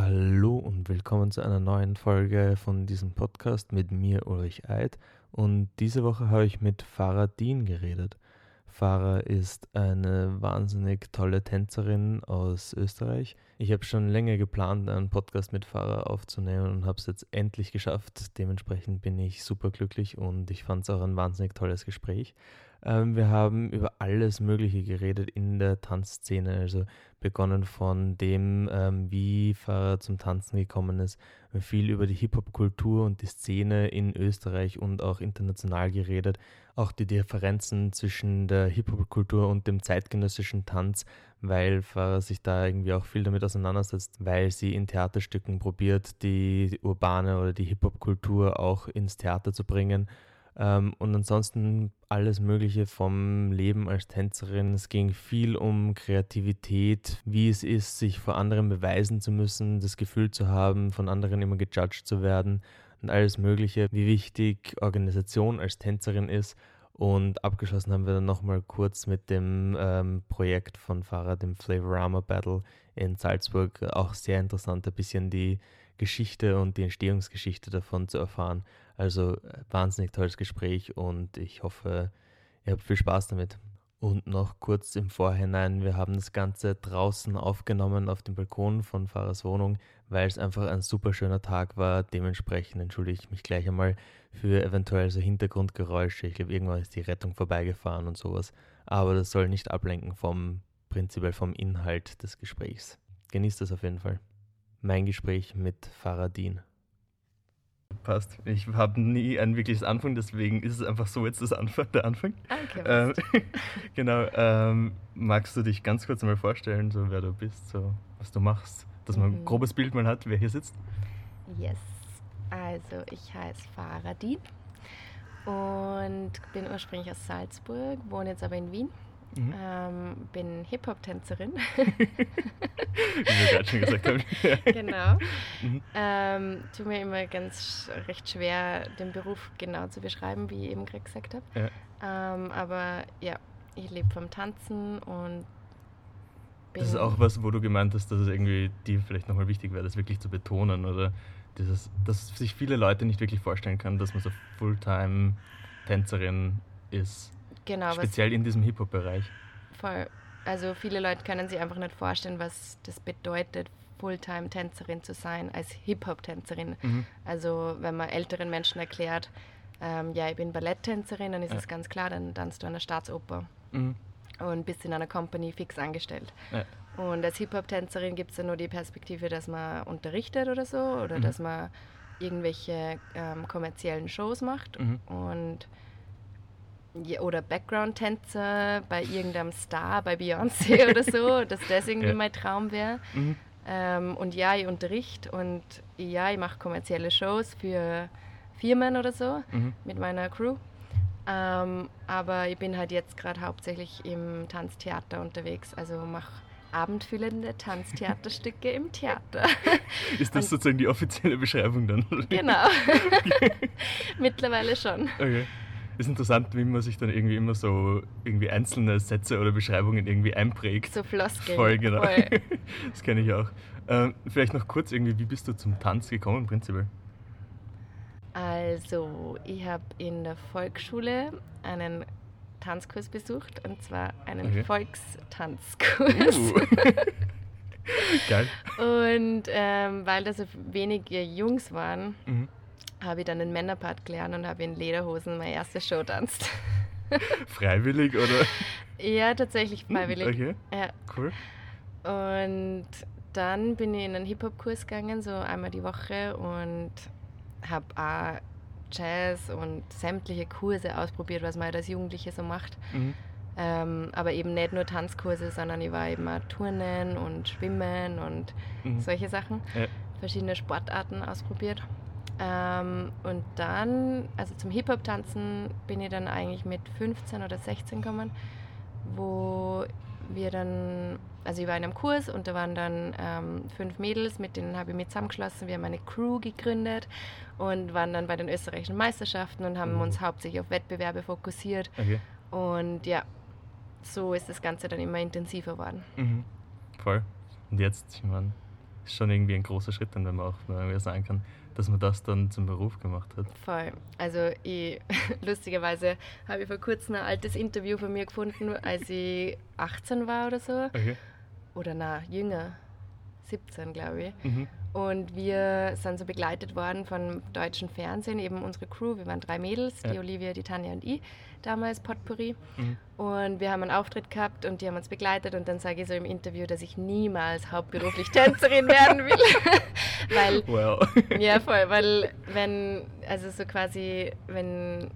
Hallo und willkommen zu einer neuen Folge von diesem Podcast mit mir, Ulrich Eid. Und diese Woche habe ich mit Farah Dean geredet. Farah ist eine wahnsinnig tolle Tänzerin aus Österreich. Ich habe schon länger geplant, einen Podcast mit Farah aufzunehmen und habe es jetzt endlich geschafft. Dementsprechend bin ich super glücklich und ich fand es auch ein wahnsinnig tolles Gespräch. Ähm, wir haben über alles Mögliche geredet in der Tanzszene, also begonnen von dem, ähm, wie Farah zum Tanzen gekommen ist, viel über die Hip-Hop-Kultur und die Szene in Österreich und auch international geredet, auch die Differenzen zwischen der Hip-Hop-Kultur und dem zeitgenössischen Tanz, weil Farah sich da irgendwie auch viel damit auseinandersetzt, weil sie in Theaterstücken probiert, die urbane oder die Hip-Hop-Kultur auch ins Theater zu bringen ähm, und ansonsten alles Mögliche vom Leben als Tänzerin. Es ging viel um Kreativität, wie es ist, sich vor anderen beweisen zu müssen, das Gefühl zu haben, von anderen immer gejudged zu werden und alles Mögliche, wie wichtig Organisation als Tänzerin ist. Und abgeschlossen haben wir dann nochmal kurz mit dem ähm, Projekt von Farah, dem Flavorama Battle in Salzburg. Auch sehr interessant, ein bisschen die Geschichte und die Entstehungsgeschichte davon zu erfahren. Also äh, wahnsinnig tolles Gespräch und ich hoffe, ihr habt viel Spaß damit. Und noch kurz im Vorhinein, wir haben das Ganze draußen aufgenommen auf dem Balkon von Fahrers Wohnung, weil es einfach ein super schöner Tag war. Dementsprechend entschuldige ich mich gleich einmal für eventuell so Hintergrundgeräusche. Ich glaube, irgendwann ist die Rettung vorbeigefahren und sowas. Aber das soll nicht ablenken vom prinzipiell vom Inhalt des Gesprächs. Genießt es auf jeden Fall mein Gespräch mit Faradin. Passt. Ich habe nie ein wirkliches Anfang, deswegen ist es einfach so jetzt das Anfang, der Anfang. Okay, ähm, genau. Ähm, magst du dich ganz kurz mal vorstellen, so wer du bist, so was du machst, dass man ein mhm. grobes Bild mal hat, wer hier sitzt? Yes. Also ich heiße Faradin und bin ursprünglich aus Salzburg, wohne jetzt aber in Wien Mhm. Ähm, bin Hip-Hop-Tänzerin. Wie wir gerade schon gesagt haben. genau. Mhm. Ähm, tut mir immer ganz recht schwer, den Beruf genau zu beschreiben, wie ich eben gerade gesagt habe. Ja. Ähm, aber ja, ich lebe vom Tanzen und bin. Das ist auch was, wo du gemeint hast, dass es irgendwie dir vielleicht nochmal wichtig wäre, das wirklich zu betonen oder dieses, dass sich viele Leute nicht wirklich vorstellen können, dass man so Fulltime-Tänzerin ist. Genau. Speziell in diesem Hip-Hop-Bereich. Voll. Also viele Leute können sich einfach nicht vorstellen, was das bedeutet, Fulltime-Tänzerin zu sein, als Hip-Hop-Tänzerin. Mhm. Also wenn man älteren Menschen erklärt, ähm, ja, ich bin Balletttänzerin, dann ist es ja. ganz klar, dann tanzt du an der Staatsoper mhm. und bist in einer Company fix angestellt. Ja. Und als Hip-Hop-Tänzerin gibt es ja nur die Perspektive, dass man unterrichtet oder so oder mhm. dass man irgendwelche ähm, kommerziellen Shows macht mhm. Und oder Background-Tänzer bei irgendeinem Star, bei Beyoncé oder so, dass das irgendwie ja. mein Traum wäre. Mhm. Ähm, und ja, ich unterrichte und ja, ich mache kommerzielle Shows für Firmen oder so mhm. mit meiner Crew. Ähm, aber ich bin halt jetzt gerade hauptsächlich im Tanztheater unterwegs, also mache abendfüllende Tanztheaterstücke im Theater. Ist das und sozusagen die offizielle Beschreibung dann? Genau. Mittlerweile schon. Okay ist interessant, wie man sich dann irgendwie immer so irgendwie einzelne Sätze oder Beschreibungen irgendwie einprägt. So Floskeln. Voll, genau. Voll. das kenne ich auch. Ähm, vielleicht noch kurz irgendwie, wie bist du zum Tanz gekommen prinzipiell? Also, ich habe in der Volksschule einen Tanzkurs besucht und zwar einen okay. Volkstanzkurs. Uh. Geil. Und ähm, weil da so wenige Jungs waren, mhm habe ich dann den Männerpart gelernt und habe in Lederhosen meine erste Show tanzt. freiwillig oder? Ja, tatsächlich hm, freiwillig. Okay. Ja. Cool. Und dann bin ich in einen Hip-Hop-Kurs gegangen, so einmal die Woche und habe auch Jazz und sämtliche Kurse ausprobiert, was man halt als Jugendliche so macht. Mhm. Ähm, aber eben nicht nur Tanzkurse, sondern ich war eben auch Turnen und Schwimmen und mhm. solche Sachen. Ja. Verschiedene Sportarten ausprobiert. Ähm, und dann, also zum Hip-Hop-Tanzen bin ich dann eigentlich mit 15 oder 16 gekommen, wo wir dann, also ich war in einem Kurs und da waren dann ähm, fünf Mädels, mit denen habe ich mich zusammengeschlossen. Wir haben eine Crew gegründet und waren dann bei den österreichischen Meisterschaften und haben mhm. uns hauptsächlich auf Wettbewerbe fokussiert. Okay. Und ja, so ist das Ganze dann immer intensiver geworden. Mhm. Voll. Und jetzt, ich meine, schon irgendwie ein großer Schritt, dann, wenn man auch sagen kann, dass man das dann zum Beruf gemacht hat. Voll. Also ich, lustigerweise habe ich vor kurzem ein altes Interview von mir gefunden, als ich 18 war oder so. Okay. Oder na, jünger. 17, glaube ich. Mhm. Und wir sind so begleitet worden vom deutschen Fernsehen, eben unsere Crew. Wir waren drei Mädels, ja. die Olivia, die Tanja und ich, damals Potpourri. Mhm. Und wir haben einen Auftritt gehabt und die haben uns begleitet. Und dann sage ich so im Interview, dass ich niemals hauptberuflich Tänzerin werden will. weil, well. ja, voll, weil wenn, also so quasi, wenn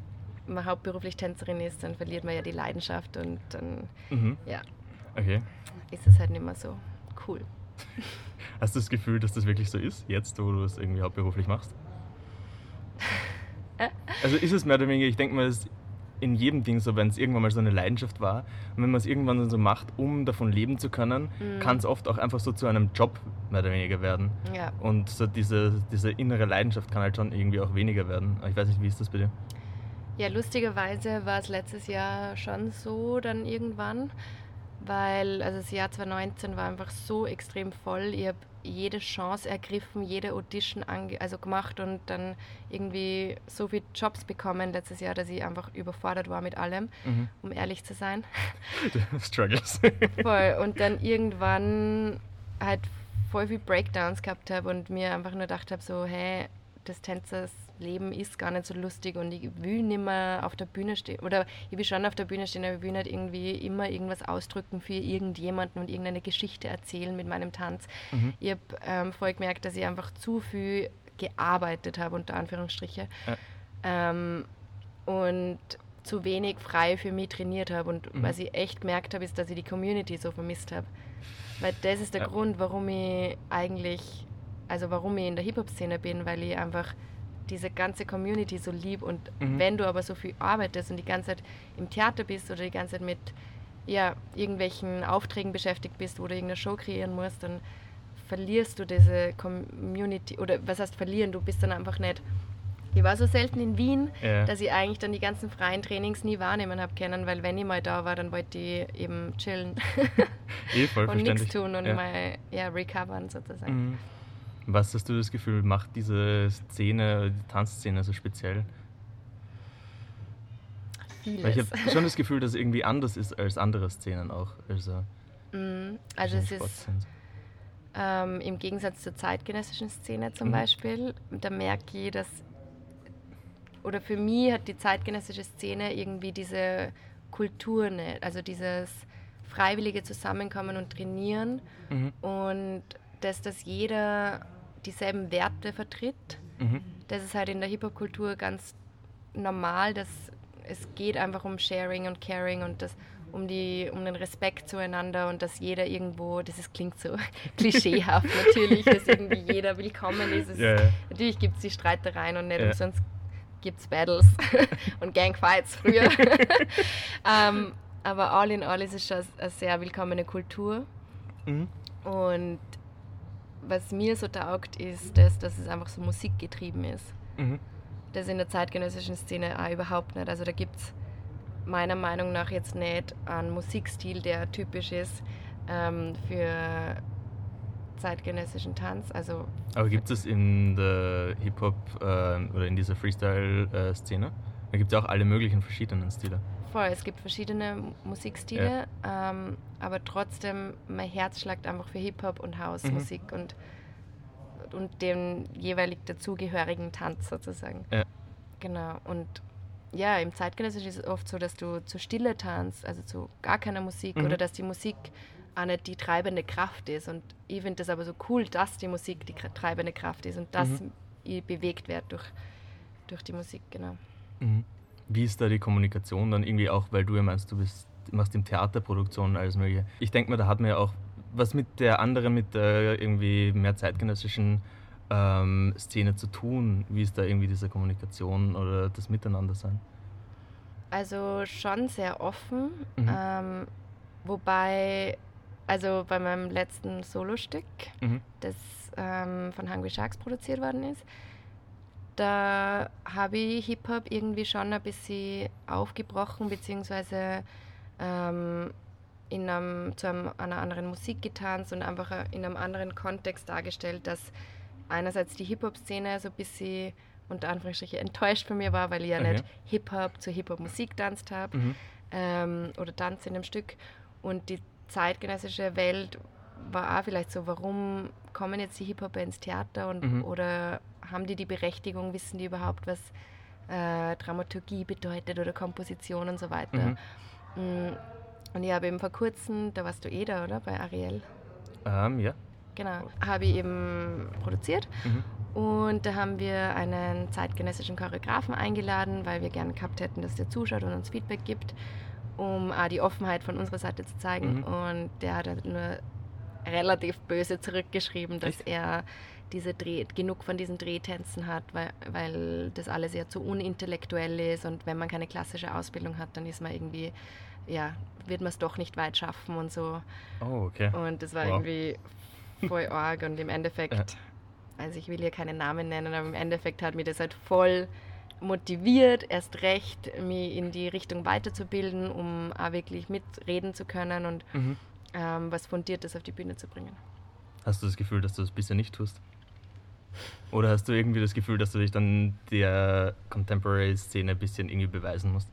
man hauptberuflich Tänzerin ist, dann verliert man ja die Leidenschaft und dann, mhm. ja, okay. ist es halt nicht mehr so cool. Hast du das Gefühl, dass das wirklich so ist, jetzt, wo du es irgendwie hauptberuflich machst? Also ist es mehr oder weniger, ich denke mal, es ist in jedem Ding so, wenn es irgendwann mal so eine Leidenschaft war und wenn man es irgendwann so macht, um davon leben zu können, mhm. kann es oft auch einfach so zu einem Job mehr oder weniger werden. Ja. Und so diese, diese innere Leidenschaft kann halt schon irgendwie auch weniger werden. Ich weiß nicht, wie ist das bei dir? Ja, lustigerweise war es letztes Jahr schon so dann irgendwann weil also das Jahr 2019 war einfach so extrem voll. Ich habe jede Chance ergriffen, jede Audition also gemacht und dann irgendwie so viele Jobs bekommen letztes Jahr, dass ich einfach überfordert war mit allem, mhm. um ehrlich zu sein. Struggles. voll. Und dann irgendwann halt voll viel Breakdowns gehabt habe und mir einfach nur gedacht habe, so, hey, das Tänzers Leben ist gar nicht so lustig und ich will nicht mehr auf der Bühne stehen. Oder ich will schon auf der Bühne stehen, aber ich will nicht irgendwie immer irgendwas ausdrücken für irgendjemanden und irgendeine Geschichte erzählen mit meinem Tanz. Mhm. Ich habe ähm, voll gemerkt, dass ich einfach zu viel gearbeitet habe, unter Anführungsstriche. Ja. Ähm, und zu wenig frei für mich trainiert habe. Und mhm. was ich echt gemerkt habe, ist, dass ich die Community so vermisst habe. Weil das ist der ja. Grund, warum ich eigentlich, also warum ich in der Hip-Hop-Szene bin, weil ich einfach diese ganze Community so lieb und mhm. wenn du aber so viel arbeitest und die ganze Zeit im Theater bist oder die ganze Zeit mit ja, irgendwelchen Aufträgen beschäftigt bist, wo du irgendeine Show kreieren musst, dann verlierst du diese Community oder was heißt verlieren, du bist dann einfach nicht ich war so selten in Wien, ja. dass ich eigentlich dann die ganzen freien Trainings nie wahrnehmen habe können, weil wenn ich mal da war, dann wollte ich eben chillen eh, und nichts tun und ja. mal ja, recovern sozusagen. Mhm. Was hast du das Gefühl, macht diese Szene, die Tanzszene so speziell? Vieles. Weil ich habe schon das Gefühl, dass es irgendwie anders ist als andere Szenen auch. Also, mm, also es ist ähm, im Gegensatz zur zeitgenössischen Szene zum mhm. Beispiel, da merke ich, dass, oder für mich hat die zeitgenössische Szene irgendwie diese Kultur nicht, also dieses freiwillige Zusammenkommen und Trainieren mhm. und dass das jeder dieselben Werte vertritt. Mhm. Das ist halt in der Hip-Hop-Kultur ganz normal, dass es geht einfach um Sharing und Caring und das um, die, um den Respekt zueinander und dass jeder irgendwo, das ist, klingt so klischeehaft natürlich, dass irgendwie jeder willkommen ist. Yeah. Natürlich gibt es die Streitereien und nicht yeah. umsonst gibt es Battles und Gangfights früher. um, ähm, aber all in all ist es schon eine sehr willkommene Kultur. Mhm. Und was mir so taugt, ist, das, dass es einfach so musikgetrieben ist. Mhm. Das in der zeitgenössischen Szene auch überhaupt nicht. Also da gibt es meiner Meinung nach jetzt nicht einen Musikstil, der typisch ist ähm, für zeitgenössischen Tanz. Also Aber gibt es in der Hip-Hop äh, oder in dieser Freestyle-Szene? Äh, da gibt es ja auch alle möglichen verschiedenen Stile voll. Es gibt verschiedene Musikstile, ja. ähm, aber trotzdem, mein Herz schlagt einfach für Hip-Hop und House-Musik mhm. und, und dem jeweilig dazugehörigen Tanz sozusagen. Ja. Genau. Und ja, im Zeitgenössischen ist es oft so, dass du zu Stille tanzt, also zu gar keiner Musik mhm. oder dass die Musik auch nicht die treibende Kraft ist. Und ich finde das aber so cool, dass die Musik die treibende Kraft ist und dass mhm. ich bewegt werde durch, durch die Musik, genau. Mhm. Wie ist da die Kommunikation dann irgendwie auch, weil du ja meinst, du bist, machst im Theaterproduktion alles mögliche. Ich denke mal, da hat man ja auch was mit der anderen, mit der irgendwie mehr zeitgenössischen ähm, Szene zu tun. Wie ist da irgendwie diese Kommunikation oder das Miteinander sein? Also schon sehr offen, mhm. ähm, wobei, also bei meinem letzten Solostück, mhm. das ähm, von Hungry Sharks produziert worden ist, da habe ich Hip-Hop irgendwie schon ein bisschen aufgebrochen, beziehungsweise ähm, in einem, zu einem, einer anderen Musik getanzt und einfach in einem anderen Kontext dargestellt, dass einerseits die Hip-Hop-Szene so ein bisschen unter Anführungsstrichen enttäuscht von mir war, weil ich ja okay. nicht Hip-Hop zur Hip-Hop-Musik tanzt habe mhm. ähm, oder tanze in einem Stück. Und die zeitgenössische Welt war auch vielleicht so, warum kommen jetzt die Hip-Hopper ins Theater und, mhm. oder haben die die Berechtigung, wissen die überhaupt, was äh, Dramaturgie bedeutet oder Komposition und so weiter. Mhm. Mm, und ich habe eben vor kurzem, da warst du eh da, oder? Bei Ariel. Ähm, ja. Genau, habe ich eben produziert. Mhm. Und da haben wir einen zeitgenössischen Choreografen eingeladen, weil wir gerne gehabt hätten, dass der zuschaut und uns Feedback gibt, um auch die Offenheit von unserer Seite zu zeigen. Mhm. Und der hat halt nur relativ böse zurückgeschrieben, dass Echt? er diese Dreh, genug von diesen Drehtänzen hat, weil, weil das alles ja zu unintellektuell ist und wenn man keine klassische Ausbildung hat, dann ist man irgendwie, ja, wird man es doch nicht weit schaffen und so. Oh, okay. Und das war wow. irgendwie voll arg und im Endeffekt, ja. also ich will hier keine Namen nennen, aber im Endeffekt hat mir das halt voll motiviert, erst recht, mich in die Richtung weiterzubilden, um auch wirklich mitreden zu können und mhm ähm, was Fundiertes auf die Bühne zu bringen. Hast du das Gefühl, dass du das bisher nicht tust? Oder hast du irgendwie das Gefühl, dass du dich dann der Contemporary-Szene ein bisschen irgendwie beweisen musst?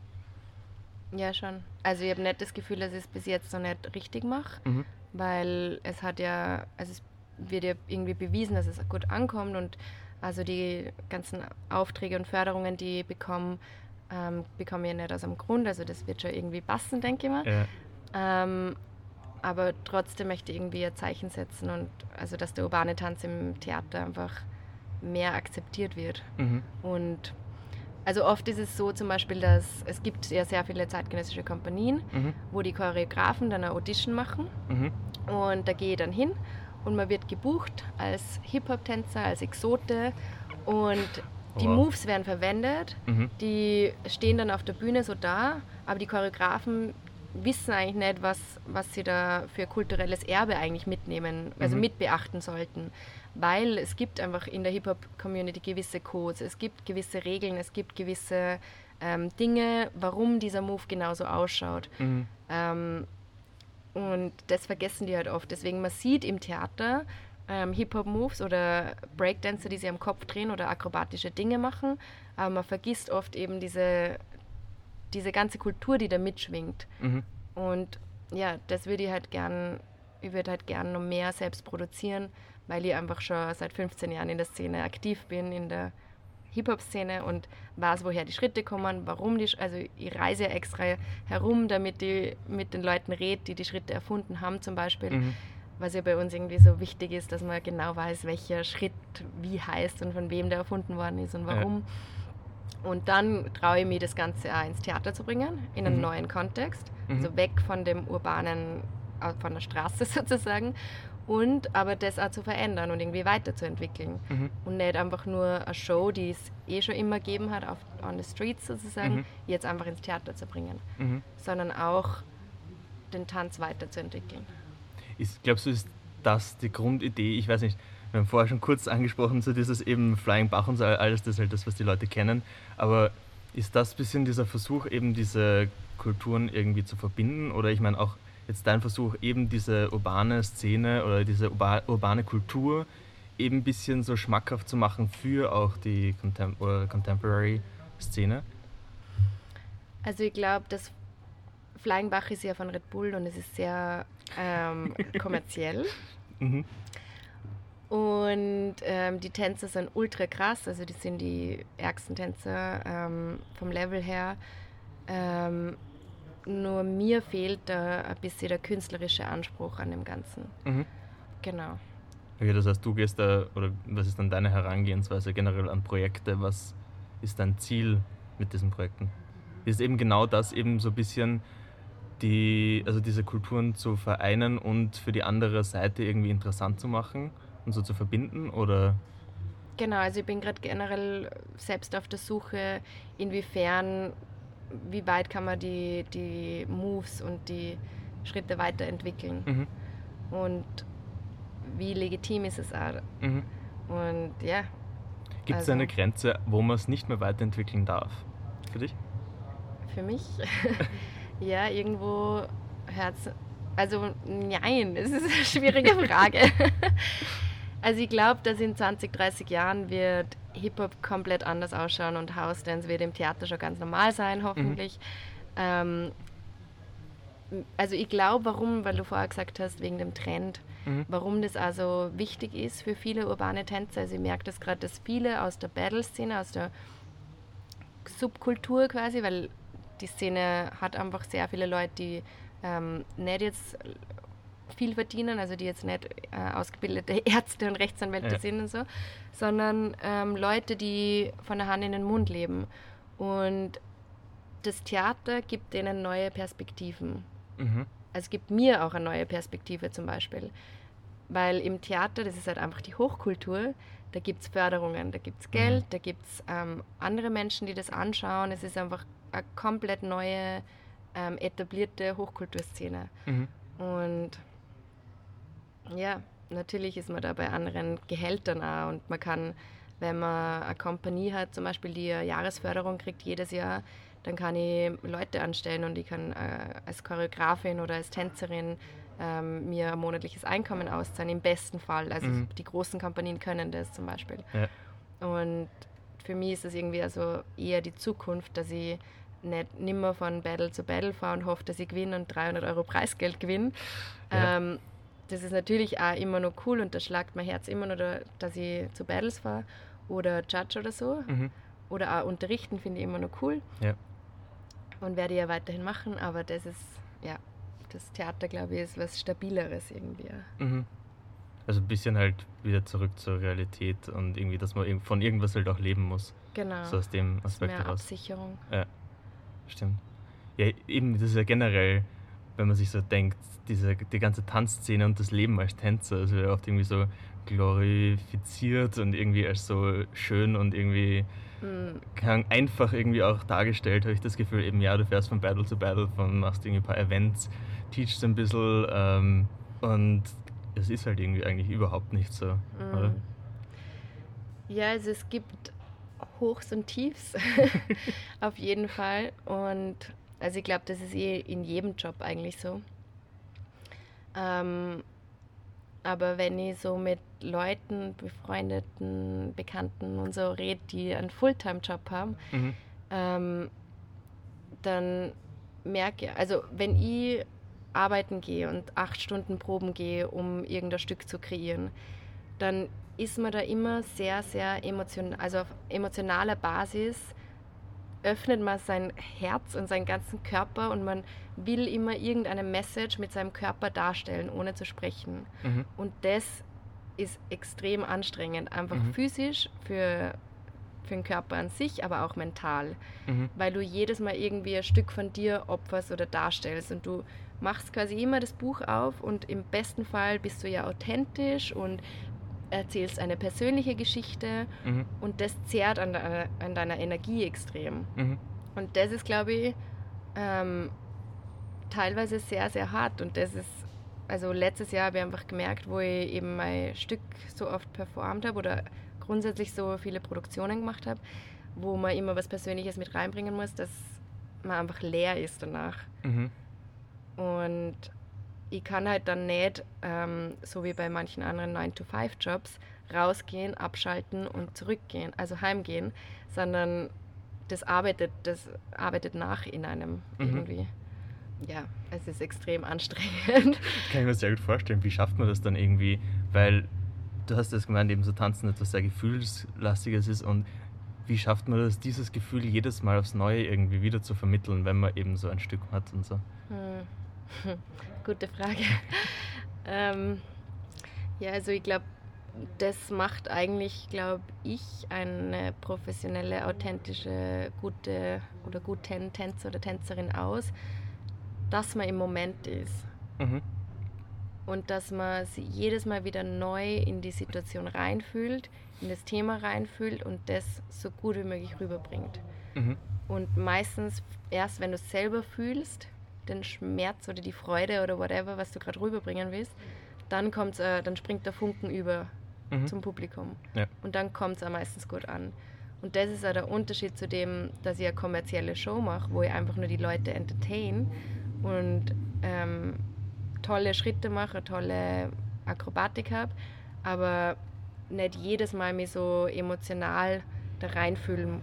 Ja, schon. Also ich habe nicht das Gefühl, dass ich es bis jetzt noch nicht richtig mache, mhm. weil es hat ja, also es wird ja irgendwie bewiesen, dass es gut ankommt und also die ganzen Aufträge und Förderungen, die ich bekomme, ähm, bekomme ich ja nicht aus dem Grund, also das wird schon irgendwie passen, denke ich mal. Ja. Ähm, aber trotzdem möchte ich irgendwie ein Zeichen setzen und also dass der urbane Tanz im Theater einfach mehr akzeptiert wird. Mhm. Und also oft ist es so zum Beispiel, dass es gibt ja sehr viele zeitgenössische Kompanien, mhm. wo die Choreografen dann eine Audition machen mhm. und da gehe ich dann hin und man wird gebucht als Hip-Hop-Tänzer, als Exote und die wow. Moves werden verwendet, mhm. die stehen dann auf der Bühne so da, aber die Choreografen wissen eigentlich nicht, was, was sie da für kulturelles Erbe eigentlich mitnehmen, also mhm. mitbeachten sollten. Weil es gibt einfach in der Hip-Hop-Community gewisse Codes, es gibt gewisse Regeln, es gibt gewisse ähm, Dinge, warum dieser Move genauso ausschaut. Mhm. Ähm, und das vergessen die halt oft. Deswegen, man sieht im Theater ähm, Hip-Hop-Moves oder Breakdancer, die sie am Kopf drehen oder akrobatische Dinge machen, aber man vergisst oft eben diese diese ganze Kultur, die da mitschwingt. Mhm. Und ja, das würde ich halt gern, ich würde halt gern noch mehr selbst produzieren, weil ich einfach schon seit 15 Jahren in der Szene aktiv bin, in der Hip-Hop-Szene und weiß, woher die Schritte kommen, warum die, also ich reise ja extra herum, damit ich mit den Leuten rede, die die Schritte erfunden haben zum Beispiel. Mhm. Was ja bei uns irgendwie so wichtig ist, dass man genau weiß, welcher Schritt wie heißt und von wem der erfunden worden ist und warum. Ja. Und dann traue ich mir das Ganze auch ins Theater zu bringen, in einen mhm. neuen Kontext, mhm. also weg von dem urbanen, von der Straße sozusagen. Und aber das auch zu verändern und irgendwie weiterzuentwickeln. Mhm. Und nicht einfach nur eine Show, die es eh schon immer gegeben hat, auf on the streets sozusagen, mhm. jetzt einfach ins Theater zu bringen. Mhm. Sondern auch den Tanz weiterzuentwickeln. Ist, glaubst du, ist das die Grundidee? Ich weiß nicht, wir haben vorher schon kurz angesprochen, so dieses eben Flying Bach und so alles, das ist halt das, was die Leute kennen. Aber ist das ein bisschen dieser Versuch, eben diese Kulturen irgendwie zu verbinden? Oder ich meine auch jetzt dein Versuch, eben diese urbane Szene oder diese urba urbane Kultur eben ein bisschen so schmackhaft zu machen für auch die Contem Contemporary Szene? Also ich glaube, das Flying Bach ist ja von Red Bull und es ist sehr ähm, kommerziell. mhm. Und ähm, die Tänzer sind ultra krass, also die sind die ärgsten Tänzer ähm, vom Level her. Nur mir fehlt da ein bisschen der künstlerische Anspruch an dem Ganzen. Mhm. Genau. Okay, das heißt, du gehst da, oder was ist dann deine Herangehensweise generell an Projekte? Was ist dein Ziel mit diesen Projekten? Ist eben genau das, eben so ein bisschen die, also diese Kulturen zu vereinen und für die andere Seite irgendwie interessant zu machen? und so zu verbinden? Oder? Genau, also ich bin gerade generell selbst auf der Suche, inwiefern, wie weit kann man die, die Moves und die Schritte weiterentwickeln. Mhm. Und wie legitim ist es auch. Mhm. Und ja. Gibt es also, eine Grenze, wo man es nicht mehr weiterentwickeln darf? Für dich? Für mich? ja, irgendwo hört es Also, nein, das ist eine schwierige Frage. also, ich glaube, dass in 20, 30 Jahren wird Hip-Hop komplett anders ausschauen und House-Dance wird im Theater schon ganz normal sein, hoffentlich. Mhm. Ähm, also, ich glaube, warum, weil du vorher gesagt hast, wegen dem Trend, mhm. warum das also wichtig ist für viele urbane Tänzer. Also, ich merke das gerade, dass viele aus der Battle-Szene, aus der Subkultur quasi, weil die Szene hat einfach sehr viele Leute, die ähm, nicht jetzt viel verdienen, also die jetzt nicht äh, ausgebildete Ärzte und Rechtsanwälte ja. sind und so, sondern ähm, Leute, die von der Hand in den Mund leben. Und das Theater gibt denen neue Perspektiven. Mhm. Also es gibt mir auch eine neue Perspektive zum Beispiel. Weil im Theater, das ist halt einfach die Hochkultur, da gibt es Förderungen, da gibt es mhm. Geld, mhm. da gibt es ähm, andere Menschen, die das anschauen. Es ist einfach eine komplett neue, ähm, etablierte Hochkulturszene. Mhm. Und ja, natürlich ist man da bei anderen Gehältern auch und man kann, wenn man eine Kompanie hat, zum Beispiel, die eine Jahresförderung kriegt jedes Jahr, dann kann ich Leute anstellen und ich kann äh, als Choreografin oder als Tänzerin ähm, mir ein monatliches Einkommen auszahlen, im besten Fall. Also mhm. die großen Kompanien können das zum Beispiel. Ja. Und für mich ist das irgendwie also eher die Zukunft, dass ich nicht nimmer von Battle zu Battle fahre und hoffe, dass ich gewinne und 300 Euro Preisgeld gewinne. Ja. Ähm, das ist natürlich auch immer noch cool und da schlagt mein Herz immer noch, dass ich zu Battles fahre oder Judge oder so. Mhm. Oder auch unterrichten finde ich immer noch cool. Ja. Und werde ich ja weiterhin machen, aber das ist, ja, das Theater, glaube ich, ist was Stabileres irgendwie. Mhm. Also ein bisschen halt wieder zurück zur Realität und irgendwie, dass man von irgendwas halt auch leben muss. Genau. So aus dem Aspekt mehr heraus. Absicherung. Ja, stimmt. Ja, eben, das ist ja generell, wenn man sich so denkt, diese, die ganze Tanzszene und das Leben als Tänzer, also wird oft irgendwie so glorifiziert und irgendwie als so schön und irgendwie mhm. einfach irgendwie auch dargestellt, habe ich das Gefühl, eben ja, du fährst von Battle zu Battle, von, machst irgendwie ein paar Events, teachst ein bisschen ähm, und es ist halt irgendwie eigentlich überhaupt nicht so, mhm. oder? Ja, also es gibt Hochs und Tiefs auf jeden Fall und also ich glaube, das ist eh in jedem Job eigentlich so. Ähm, aber wenn ich so mit Leuten, befreundeten, Bekannten und so rede, die einen Fulltime-Job haben, mhm. ähm, dann merke ich, also wenn ich arbeiten gehe und acht Stunden proben gehe, um irgendein Stück zu kreieren, dann ist man da immer sehr, sehr emotional, also auf emotionaler Basis öffnet man sein Herz und seinen ganzen Körper und man will immer irgendeine Message mit seinem Körper darstellen, ohne zu sprechen. Mhm. Und das ist extrem anstrengend, einfach mhm. physisch für, für den Körper an sich, aber auch mental, mhm. weil du jedes Mal irgendwie ein Stück von dir opferst oder darstellst und du machst quasi immer das Buch auf und im besten Fall bist du ja authentisch und erzählst eine persönliche Geschichte mhm. und das zehrt an, de, an, deiner Energie extrem. Mhm. Und das ist, glaube ich, ähm, teilweise sehr, sehr hart. Und das ist, also letztes Jahr habe ich einfach gemerkt, wo ich eben mein Stück so oft performt habe oder grundsätzlich so viele Produktionen gemacht habe, wo man immer was Persönliches mit reinbringen muss, dass man einfach leer ist danach. Mhm. Und ich kann halt dann nicht, ähm, so wie bei manchen anderen 9-to-5-Jobs, rausgehen, abschalten und zurückgehen, also heimgehen, sondern das arbeitet, das arbeitet nach in einem mhm. irgendwie. Ja, es ist extrem anstrengend. Kann ich mir sehr gut vorstellen. Wie schafft man das dann irgendwie? Weil du hast das gemeint, eben so Tanzen etwas sehr Gefühlslastiges ist und wie schafft man das, dieses Gefühl jedes Mal aufs Neue irgendwie wieder zu vermitteln, wenn man eben so ein Stück hat und so? Hm. Gute Frage. ähm, ja, also ich glaube, das macht eigentlich, glaube ich, eine professionelle, authentische, gute oder guten Tänzer oder Tänzerin aus, dass man im Moment ist. Mhm. Und dass man sich jedes Mal wieder neu in die Situation reinfühlt, in das Thema reinfühlt und das so gut wie möglich rüberbringt. Mhm. Und meistens erst, wenn du es selber fühlst, den Schmerz oder die Freude oder whatever, was du gerade rüberbringen willst, dann, kommt's, äh, dann springt der Funken über mhm. zum Publikum. Ja. Und dann kommt es auch meistens gut an. Und das ist auch der Unterschied zu dem, dass ich eine kommerzielle Show mache, wo ich einfach nur die Leute entertain und ähm, tolle Schritte mache, tolle Akrobatik habe, aber nicht jedes Mal mich so emotional da reinfühlen muss.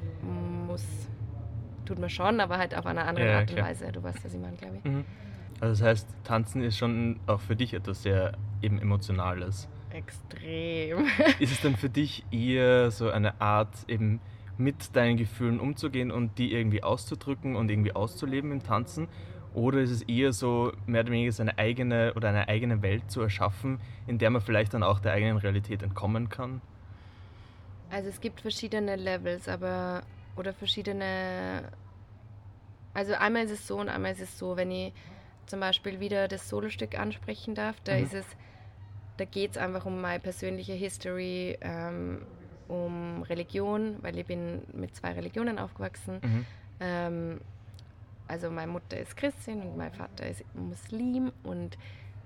Tut man schon, aber halt auf eine andere ja, Art und Weise. Du weißt, was ich meine, glaube ich. Mhm. Also das heißt, Tanzen ist schon auch für dich etwas sehr eben Emotionales. Extrem. Ist es denn für dich eher so eine Art, eben mit deinen Gefühlen umzugehen und die irgendwie auszudrücken und irgendwie auszuleben im Tanzen? Oder ist es eher so, mehr oder weniger seine eigene oder eine eigene Welt zu erschaffen, in der man vielleicht dann auch der eigenen Realität entkommen kann? Also es gibt verschiedene Levels, aber oder verschiedene. Also einmal ist es so und einmal ist es so, wenn ich zum Beispiel wieder das Solostück ansprechen darf, da mhm. ist es, da geht es einfach um meine persönliche History, ähm, um Religion, weil ich bin mit zwei Religionen aufgewachsen. Mhm. Ähm, also meine Mutter ist Christin und mein Vater ist Muslim und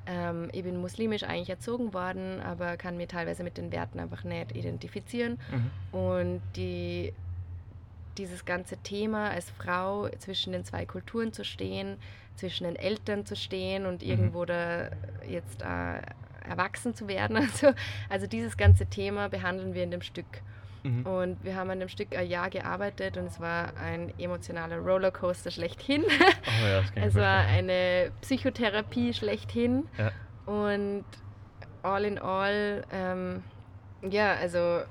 ähm, ich bin muslimisch eigentlich erzogen worden, aber kann mir teilweise mit den Werten einfach nicht identifizieren. Mhm. Und die, dieses ganze Thema als Frau zwischen den zwei Kulturen zu stehen, zwischen den Eltern zu stehen und mhm. irgendwo da jetzt äh, erwachsen zu werden. Also, also dieses ganze Thema behandeln wir in dem Stück. Mhm. Und wir haben an dem Stück ein Jahr gearbeitet und es war ein emotionaler Rollercoaster schlechthin. Oh ja, es war eine Psychotherapie schlechthin. Ja. Und all in all, ähm, ja, also.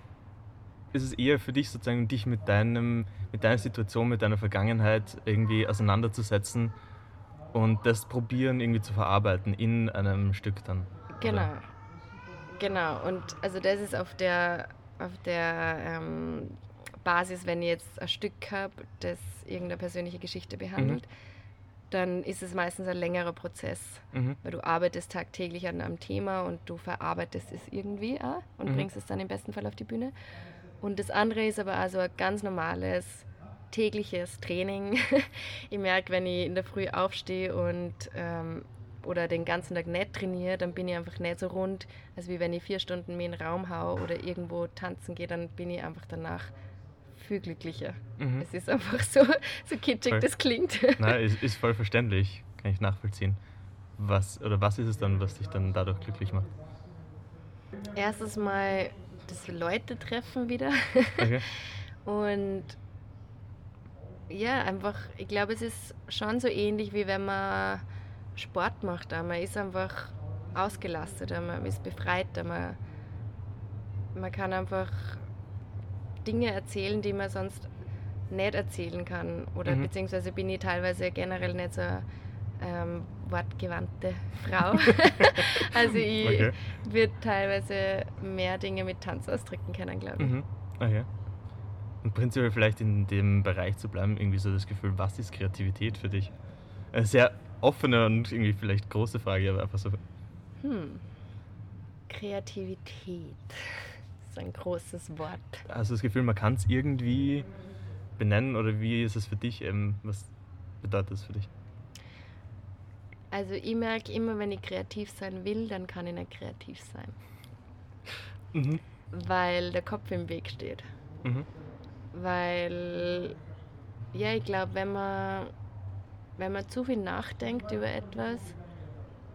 Ist es eher für dich sozusagen, dich mit, deinem, mit deiner Situation, mit deiner Vergangenheit irgendwie auseinanderzusetzen und das probieren irgendwie zu verarbeiten in einem Stück dann? Genau. Oder? Genau, und also das ist auf der auf der ähm, Basis, wenn ich jetzt ein Stück habe, das irgendeine persönliche Geschichte behandelt, mhm. dann ist es meistens ein längerer Prozess, mhm. weil du arbeitest tagtäglich an einem Thema und du verarbeitest es irgendwie auch und mhm. bringst es dann im besten Fall auf die Bühne. Und das andere ist aber also ein ganz normales tägliches Training. ich merke, wenn ich in der Früh aufstehe und ähm, oder den ganzen Tag nicht trainiere, dann bin ich einfach nicht so rund, als wie wenn ich vier Stunden mehr in den Raum haue oder irgendwo tanzen gehe, dann bin ich einfach danach viel glücklicher. Mhm. Es ist einfach so, so kitschig, voll. das klingt. Nein, ist, ist voll verständlich, kann ich nachvollziehen. Was, oder was ist es dann, was dich dann dadurch glücklich macht? Erstes Mal das Leute treffen wieder. Okay. Und ja, einfach, ich glaube, es ist schon so ähnlich, wie wenn man Sport macht. Man ist einfach ausgelastet, man ist befreit, man, man kann einfach Dinge erzählen, die man sonst nicht erzählen kann. Oder mhm. beziehungsweise bin ich teilweise generell nicht so ähm, wortgewandte Frau. also ich okay. würde teilweise mehr Dinge mit Tanz ausdrücken können, glaube ich. Mhm. Okay. Und prinzipiell vielleicht in dem Bereich zu bleiben, irgendwie so das Gefühl, was ist Kreativität für dich? Sehr offene und irgendwie vielleicht große Frage, aber einfach so. Hm. Kreativität ist ein großes Wort. Du das Gefühl, man kann es irgendwie benennen oder wie ist es für dich? Ähm, was bedeutet das für dich? Also ich merke immer, wenn ich kreativ sein will, dann kann ich nicht kreativ sein. Mhm. Weil der Kopf im Weg steht. Mhm. Weil, ja, ich glaube, wenn man wenn man zu viel nachdenkt über etwas,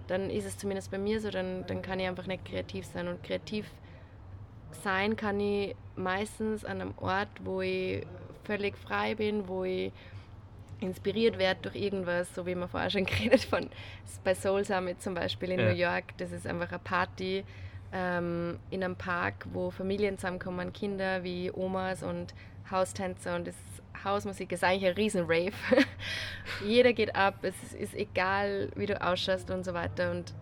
dann ist es zumindest bei mir so, dann, dann kann ich einfach nicht kreativ sein. Und kreativ sein kann ich meistens an einem Ort, wo ich völlig frei bin, wo ich inspiriert werde durch irgendwas, so wie wir vorher schon geredet von bei Soul Summit zum Beispiel in ja. New York. Das ist einfach eine Party ähm, in einem Park, wo Familien zusammenkommen, Kinder wie Omas und Haustänzer und es Hausmusik ist eigentlich ein Riesen-Rave. Jeder geht ab, es ist egal, wie du ausschaust und so weiter. Und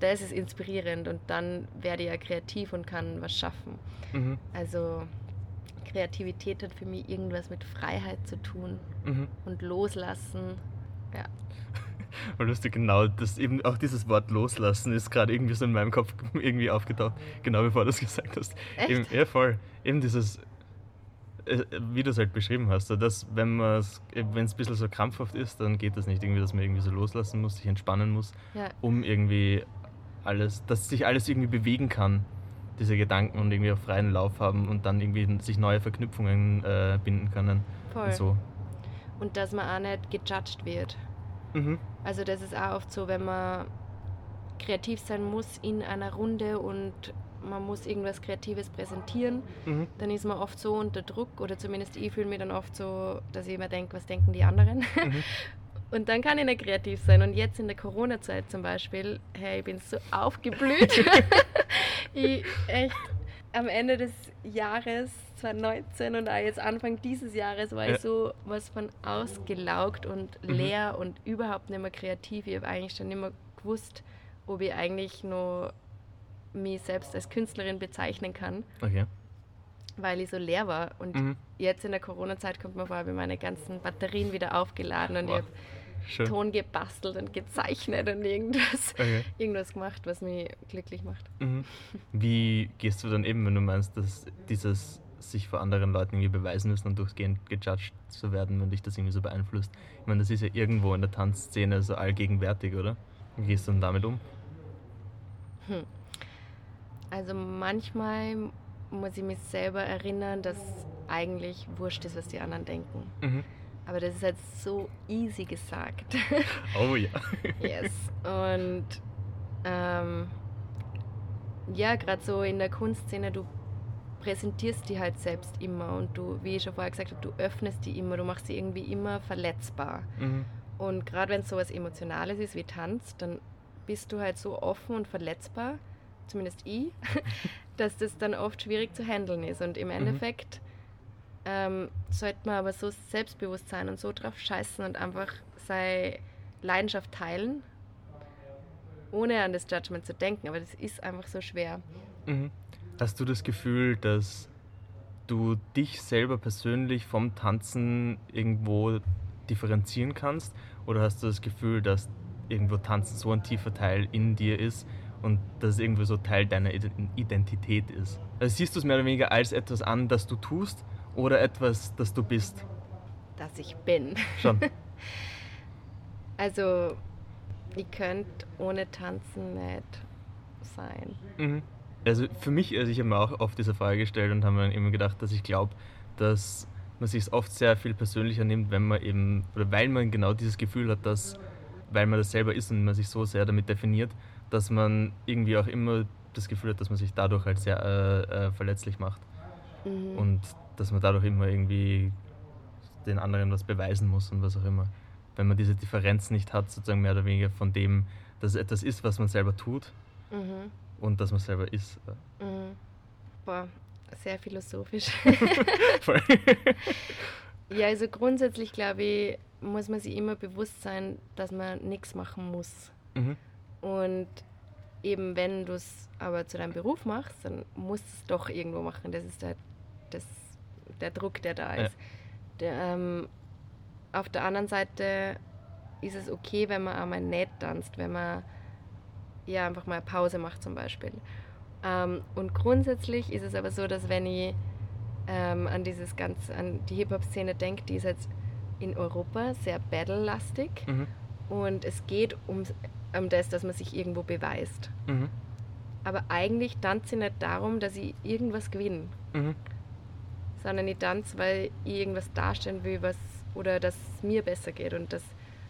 das ist inspirierend und dann werde ich ja kreativ und kann was schaffen. Mhm. Also Kreativität hat für mich irgendwas mit Freiheit zu tun mhm. und loslassen. Ja. lustig, genau, das eben auch dieses Wort loslassen ist gerade irgendwie so in meinem Kopf irgendwie aufgetaucht, genau bevor du das gesagt hast. Echt? Eben, ja, voll. Eben dieses äh, wie du es halt beschrieben hast, dass wenn es wenn es ein bisschen so krampfhaft ist, dann geht das nicht irgendwie, dass man irgendwie so loslassen muss, sich entspannen muss, ja. um irgendwie alles, dass sich alles irgendwie bewegen kann, diese Gedanken und irgendwie auf freien Lauf haben und dann irgendwie sich neue Verknüpfungen äh, binden können. Voll. Und, so. und dass man auch nicht gejudged wird. Mhm. Also das ist auch oft so, wenn man kreativ sein muss in einer Runde und man muss irgendwas Kreatives präsentieren, mhm. dann ist man oft so unter Druck oder zumindest ich fühle mich dann oft so, dass ich immer denke, was denken die anderen. Mhm. Und dann kann ich nicht kreativ sein. Und jetzt in der Corona-Zeit zum Beispiel, hey, ich bin so aufgeblüht. ich echt am Ende des Jahres 2019 und auch jetzt Anfang dieses Jahres war ja. ich so was von ausgelaugt und mhm. leer mhm. und überhaupt nicht mehr kreativ. Ich habe eigentlich schon immer gewusst, ob ich eigentlich nur mich selbst als Künstlerin bezeichnen kann. Okay. Weil ich so leer war. Und mhm. jetzt in der Corona-Zeit kommt mir vor, habe ich meine ganzen Batterien wieder aufgeladen und wow. ich habe Schön. Ton gebastelt und gezeichnet und irgendwas, okay. irgendwas gemacht, was mich glücklich macht. Mhm. Wie gehst du dann eben, wenn du meinst, dass dieses sich vor anderen Leuten irgendwie beweisen müssen und durchgehend gejudged zu werden, wenn dich das irgendwie so beeinflusst? Ich meine, das ist ja irgendwo in der Tanzszene so allgegenwärtig, oder? Wie gehst du dann damit um? Hm. Also manchmal muss ich mich selber erinnern, dass eigentlich wurscht ist, was die anderen denken. Mhm. Aber das ist halt so easy gesagt. Oh ja. yes. Und ähm, ja, gerade so in der Kunstszene, du präsentierst die halt selbst immer und du, wie ich schon vorher gesagt habe, du öffnest die immer, du machst sie irgendwie immer verletzbar. Mhm. Und gerade wenn es so was Emotionales ist wie Tanz, dann bist du halt so offen und verletzbar, zumindest ich, dass das dann oft schwierig zu handeln ist. Und im mhm. Endeffekt ähm, sollte man aber so selbstbewusst sein und so drauf scheißen und einfach seine Leidenschaft teilen, ohne an das Judgment zu denken. Aber das ist einfach so schwer. Mhm. Hast du das Gefühl, dass du dich selber persönlich vom Tanzen irgendwo differenzieren kannst? Oder hast du das Gefühl, dass irgendwo Tanzen so ein tiefer Teil in dir ist und dass es irgendwo so Teil deiner Identität ist? Also siehst du es mehr oder weniger als etwas an, das du tust oder etwas, das du bist? Das ich bin. Schon. also, ich könnte ohne Tanzen nicht sein. Mhm. Also für mich, also ich habe mir auch oft diese Frage gestellt und habe mir immer gedacht, dass ich glaube, dass man sich oft sehr viel persönlicher nimmt, wenn man eben, oder weil man genau dieses Gefühl hat, dass, weil man das selber ist und man sich so sehr damit definiert, dass man irgendwie auch immer das Gefühl hat, dass man sich dadurch halt sehr äh, äh, verletzlich macht. Mhm. Und dass man dadurch immer irgendwie den anderen was beweisen muss und was auch immer. Wenn man diese Differenz nicht hat, sozusagen mehr oder weniger von dem, dass es etwas ist, was man selber tut mhm. und dass man selber ist. Mhm. Boah, sehr philosophisch. ja, also grundsätzlich glaube ich, muss man sich immer bewusst sein, dass man nichts machen muss. Mhm. Und eben wenn du es aber zu deinem Beruf machst, dann musst du es doch irgendwo machen. Das ist halt das der Druck, der da ist. Ja. Der, ähm, auf der anderen Seite ist es okay, wenn man einmal nicht tanzt, wenn man ja einfach mal Pause macht zum Beispiel. Ähm, und grundsätzlich ist es aber so, dass wenn ich ähm, an dieses ganze, an die Hip-Hop-Szene denke, die ist jetzt in Europa sehr battle-lastig mhm. und es geht um, um das, dass man sich irgendwo beweist. Mhm. Aber eigentlich tanze ich nicht darum, dass ich irgendwas gewinne. Mhm sondern ich tanze, weil ich irgendwas darstellen will, was oder dass es mir besser geht. Und das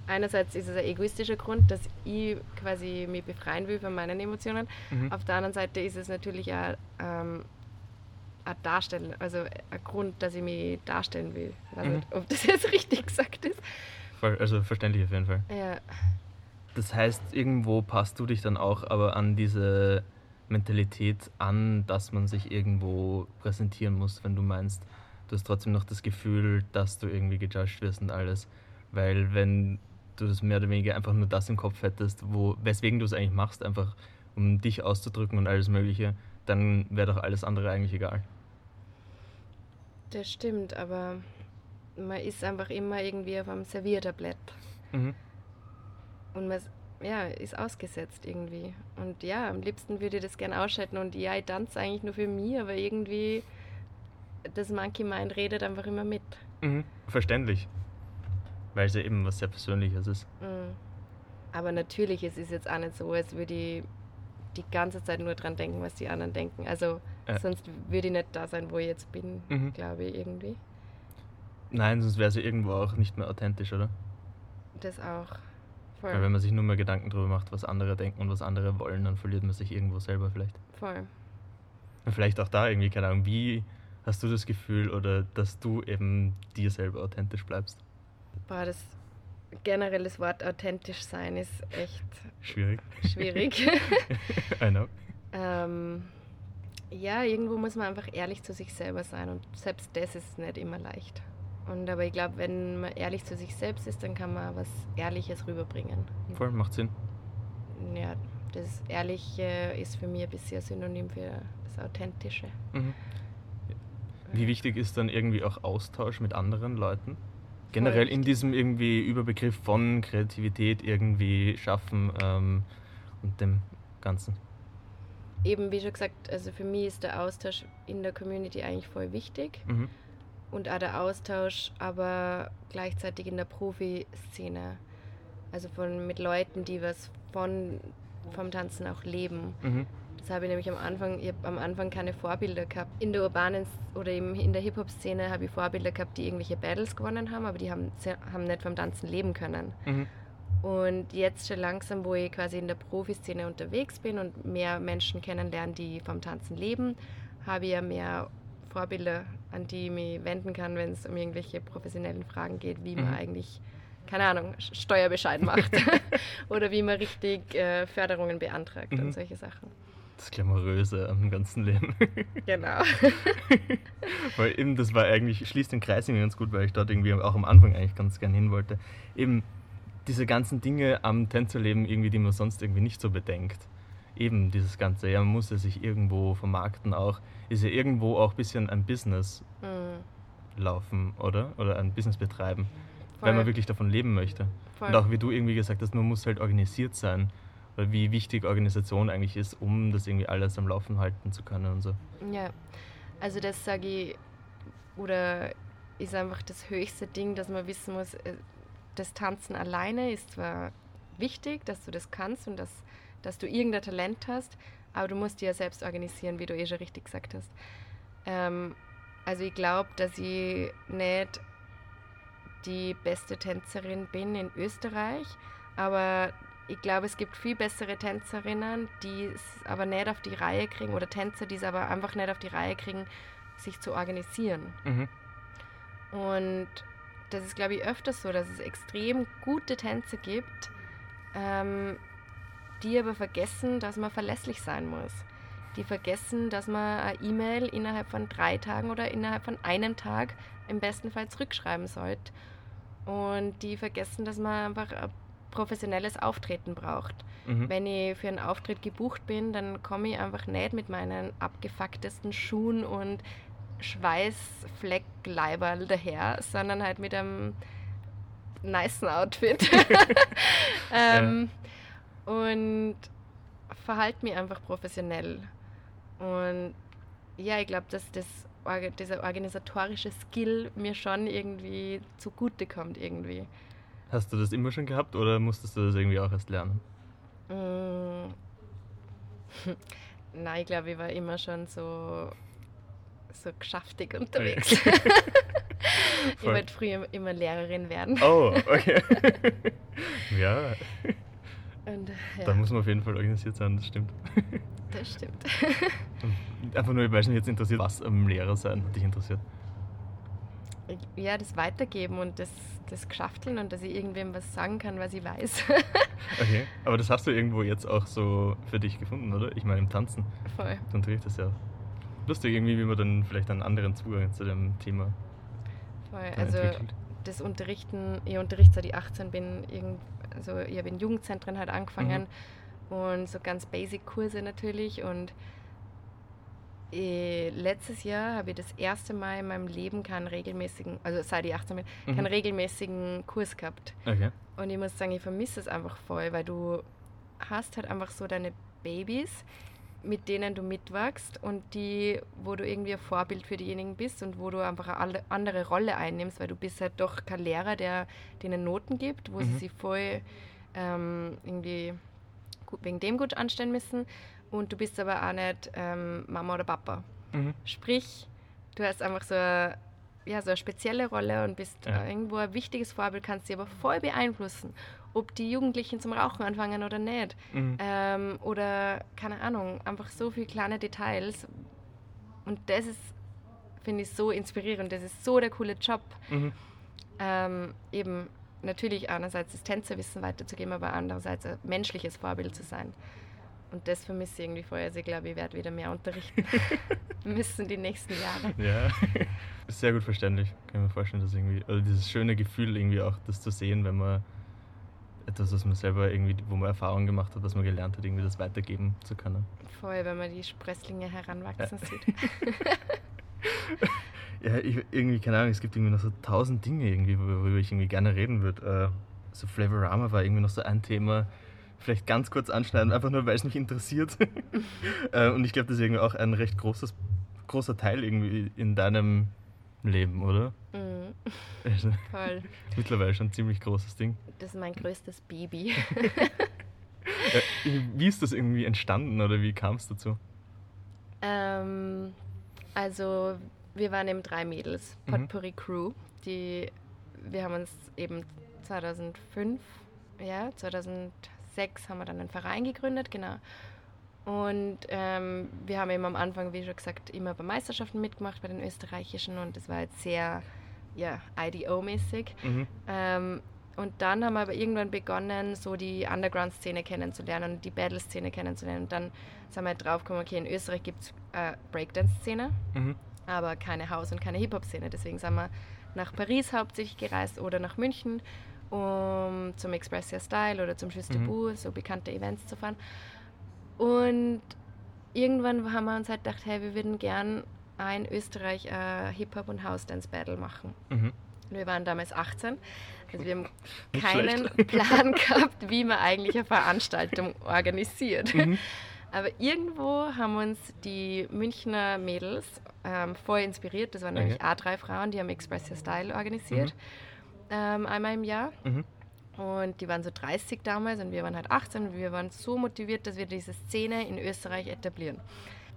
einerseits ist es ein egoistischer Grund, dass ich quasi mich befreien will von meinen Emotionen. Mhm. Auf der anderen Seite ist es natürlich auch ähm, ein Darstellen, also ein Grund, dass ich mich darstellen will. Ich weiß mhm. nicht, ob das jetzt richtig gesagt ist. Also verständlich auf jeden Fall. Ja. Das heißt, irgendwo passt du dich dann auch aber an diese Mentalität an, dass man sich irgendwo präsentieren muss, wenn du meinst, du hast trotzdem noch das Gefühl, dass du irgendwie gejudged wirst und alles. Weil wenn du das mehr oder weniger einfach nur das im Kopf hättest, wo, weswegen du es eigentlich machst, einfach um dich auszudrücken und alles Mögliche, dann wäre doch alles andere eigentlich egal. Das stimmt, aber man ist einfach immer irgendwie auf einem Serviertablett. Mhm. Und man ja, ist ausgesetzt irgendwie. Und ja, am liebsten würde ich das gerne ausschalten. Und ja, ich tanze eigentlich nur für mich, aber irgendwie das Monkey Mind redet einfach immer mit. Mhm, verständlich. Weil es ja eben was sehr Persönliches ist. Mhm. Aber natürlich, es ist jetzt auch nicht so, als würde ich die ganze Zeit nur dran denken, was die anderen denken. Also äh. sonst würde ich nicht da sein, wo ich jetzt bin, mhm. glaube ich, irgendwie. Nein, sonst wäre sie irgendwo auch nicht mehr authentisch, oder? Das auch. Voll. Weil wenn man sich nur mehr Gedanken darüber macht, was andere denken und was andere wollen, dann verliert man sich irgendwo selber vielleicht. Voll. Und vielleicht auch da irgendwie, keine Ahnung, wie hast du das Gefühl oder dass du eben dir selber authentisch bleibst? Boah, das generell das Wort authentisch sein ist echt schwierig. Schwierig. I know. Ähm, ja, irgendwo muss man einfach ehrlich zu sich selber sein und selbst das ist nicht immer leicht. Und aber ich glaube, wenn man ehrlich zu sich selbst ist, dann kann man was Ehrliches rüberbringen. Voll, macht Sinn. Ja, das Ehrliche ist für mich bisher Synonym für das Authentische. Mhm. Wie wichtig ist dann irgendwie auch Austausch mit anderen Leuten? Generell in diesem irgendwie Überbegriff von Kreativität irgendwie schaffen ähm, und dem Ganzen. Eben wie schon gesagt, also für mich ist der Austausch in der Community eigentlich voll wichtig. Mhm und auch der Austausch, aber gleichzeitig in der Profi-Szene. Also von, mit Leuten, die was von, vom Tanzen auch leben. Mhm. Das habe ich nämlich am Anfang, ich habe am Anfang keine Vorbilder gehabt. In der urbanen oder in der Hip-Hop-Szene habe ich Vorbilder gehabt, die irgendwelche Battles gewonnen haben, aber die haben, haben nicht vom Tanzen leben können. Mhm. Und jetzt schon langsam, wo ich quasi in der Profiszene unterwegs bin und mehr Menschen kennenlerne, die vom Tanzen leben, habe ich ja mehr Vorbilder, an die ich mich wenden kann, wenn es um irgendwelche professionellen Fragen geht, wie man mhm. eigentlich, keine Ahnung, Steuerbescheid macht oder wie man richtig äh, Förderungen beantragt mhm. und solche Sachen. Das Glamouröse am ganzen Leben. genau. weil eben, das war eigentlich, schließt den Kreis irgendwie ganz gut, weil ich dort irgendwie auch am Anfang eigentlich ganz gern hin wollte. Eben diese ganzen Dinge am Tänzerleben irgendwie, die man sonst irgendwie nicht so bedenkt eben dieses Ganze, ja, man muss ja sich irgendwo vermarkten auch, ist ja irgendwo auch ein bisschen ein Business mhm. laufen, oder? Oder ein Business betreiben, Voll. wenn man wirklich davon leben möchte. Voll. Und auch wie du irgendwie gesagt hast, man muss halt organisiert sein, weil wie wichtig Organisation eigentlich ist, um das irgendwie alles am Laufen halten zu können und so. Ja, also das sage ich, oder ist einfach das höchste Ding, dass man wissen muss, äh, das Tanzen alleine ist zwar wichtig, dass du das kannst und dass dass du irgendein Talent hast, aber du musst dir ja selbst organisieren, wie du eh schon richtig gesagt hast. Ähm, also ich glaube, dass ich nicht die beste Tänzerin bin in Österreich, aber ich glaube, es gibt viel bessere Tänzerinnen, die es aber nicht auf die Reihe kriegen, oder Tänzer, die es aber einfach nicht auf die Reihe kriegen, sich zu organisieren. Mhm. Und das ist, glaube ich, öfters so, dass es extrem gute Tänze gibt, ähm, die aber vergessen, dass man verlässlich sein muss. Die vergessen, dass man eine E-Mail innerhalb von drei Tagen oder innerhalb von einem Tag im besten Fall zurückschreiben sollte. Und die vergessen, dass man einfach ein professionelles Auftreten braucht. Mhm. Wenn ich für einen Auftritt gebucht bin, dann komme ich einfach nicht mit meinen abgefucktesten Schuhen und Schweißfleckleiberl daher, sondern halt mit einem nicen Outfit. ähm, ja und verhalte mich einfach professionell. Und ja, ich glaube, dass das, dieser organisatorische Skill mir schon irgendwie zugute kommt irgendwie. Hast du das immer schon gehabt oder musstest du das irgendwie auch erst lernen? Mm. Nein, ich glaube, ich war immer schon so, so geschäftig unterwegs. Okay. ich wollte früher immer Lehrerin werden. Oh, okay. ja. Und, ja. Da muss man auf jeden Fall organisiert sein, das stimmt. Das stimmt. Einfach nur, weil es mich jetzt interessiert, was am Lehrer sein hat dich interessiert. Ja, das Weitergeben und das, das Geschafteln und dass ich irgendwem was sagen kann, was ich weiß. okay, aber das hast du irgendwo jetzt auch so für dich gefunden, oder? Ich meine, im Tanzen. Voll. Du unterrichtest ja. Lustig irgendwie, wie man dann vielleicht einen anderen Zugang zu dem Thema Voll, also entwickelt. das Unterrichten, ich unterrichte seit ich 18 bin, irgendwie also ich habe in Jugendzentren halt angefangen mhm. und so ganz Basic-Kurse natürlich und äh, letztes Jahr habe ich das erste Mal in meinem Leben keinen regelmäßigen, also seit ich 18 bin, mhm. keinen regelmäßigen Kurs gehabt. Okay. Und ich muss sagen, ich vermisse es einfach voll, weil du hast halt einfach so deine Babys, mit denen du mitwachst und die, wo du irgendwie ein Vorbild für diejenigen bist und wo du einfach eine andere Rolle einnimmst, weil du bist halt doch kein Lehrer, der denen Noten gibt, wo mhm. sie sich voll ähm, irgendwie wegen dem gut anstellen müssen und du bist aber auch nicht ähm, Mama oder Papa. Mhm. Sprich, du hast einfach so eine, ja, so eine spezielle Rolle und bist ja. irgendwo ein wichtiges Vorbild, kannst sie aber voll beeinflussen. Ob die Jugendlichen zum Rauchen anfangen oder nicht. Mhm. Ähm, oder keine Ahnung, einfach so viele kleine Details. Und das ist, finde ich, so inspirierend. Das ist so der coole Job. Mhm. Ähm, eben natürlich einerseits das Tänzerwissen weiterzugeben, aber andererseits ein menschliches Vorbild zu sein. Und das vermisse ich irgendwie vorher. Also ich glaube, ich werde wieder mehr unterrichten müssen die nächsten Jahre. Ja, sehr gut verständlich. Kann ich mir vorstellen, dass irgendwie, also dieses schöne Gefühl irgendwie auch, das zu sehen, wenn man etwas, was man selber irgendwie, wo man Erfahrungen gemacht hat, was man gelernt hat, irgendwie das weitergeben zu können. Vorher, wenn man die Sprösslinge heranwachsen ja. sieht. ja, ich, irgendwie, keine Ahnung, es gibt irgendwie noch so tausend Dinge, irgendwie, worüber ich irgendwie gerne reden würde. Äh, so Flavorama war irgendwie noch so ein Thema, vielleicht ganz kurz anschneiden, einfach nur, weil es mich interessiert. äh, und ich glaube, das ist irgendwie auch ein recht großes, großer Teil irgendwie in deinem Leben, oder? Mhm. Also, Voll. Mittlerweile schon ein ziemlich großes Ding. Das ist mein größtes Baby. wie ist das irgendwie entstanden oder wie kam es dazu? Ähm, also wir waren eben drei Mädels, mhm. Potpourri mhm. Crew. Die, wir haben uns eben 2005, ja, 2006 haben wir dann einen Verein gegründet, genau. Und ähm, wir haben eben am Anfang, wie schon gesagt, immer bei Meisterschaften mitgemacht, bei den österreichischen. Und das war jetzt sehr ja, IDO-mäßig. Mhm. Ähm, und dann haben wir aber irgendwann begonnen, so die Underground-Szene kennenzulernen und die Battle-Szene kennenzulernen. Und dann sind wir halt draufgekommen, okay, in Österreich gibt es äh, Breakdance-Szene, mhm. aber keine House- und keine Hip-Hop-Szene. Deswegen sind wir nach Paris hauptsächlich gereist oder nach München, um zum Expressia Style oder zum Juste mhm. so bekannte Events zu fahren. Und irgendwann haben wir uns halt gedacht, hey, wir würden gern in Österreich ein Hip-Hop- und House-Dance-Battle machen. Mhm. Wir waren damals 18. Also wir haben keinen Plan gehabt, wie man eigentlich eine Veranstaltung organisiert. Mhm. Aber irgendwo haben uns die Münchner Mädels ähm, voll inspiriert. Das waren okay. nämlich A3 Frauen, die haben Express Your Style organisiert. Mhm. Ähm, einmal im Jahr. Mhm. Und die waren so 30 damals und wir waren halt 18 und wir waren so motiviert, dass wir diese Szene in Österreich etablieren.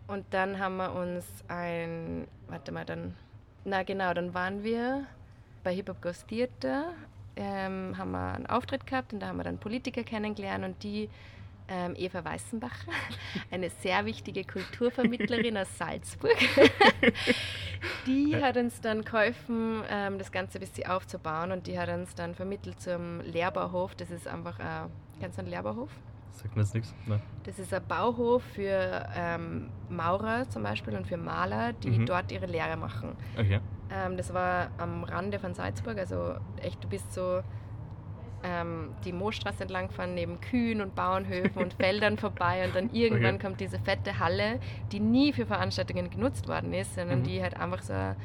Und dann haben wir uns ein, warte mal, dann, na genau, dann waren wir bei Hip Hop Goes Theater, ähm, haben wir einen Auftritt gehabt und da haben wir dann Politiker kennengelernt und die ähm, Eva Weißenbacher, eine sehr wichtige Kulturvermittlerin aus Salzburg. die hat uns dann geholfen, ähm, das Ganze ein bisschen aufzubauen und die hat uns dann vermittelt zum Lehrbauhof. Das ist einfach, kennst du einen Lehrbauhof? Sagt mir jetzt nichts. Nein. Das ist ein Bauhof für ähm, Maurer zum Beispiel und für Maler, die mhm. dort ihre Lehre machen. Okay. Ähm, das war am Rande von Salzburg, also echt, du bist so ähm, die Moosstraße entlang fahren, neben Kühen und Bauernhöfen und Feldern vorbei und dann irgendwann okay. kommt diese fette Halle, die nie für Veranstaltungen genutzt worden ist, sondern mhm. die halt einfach so eine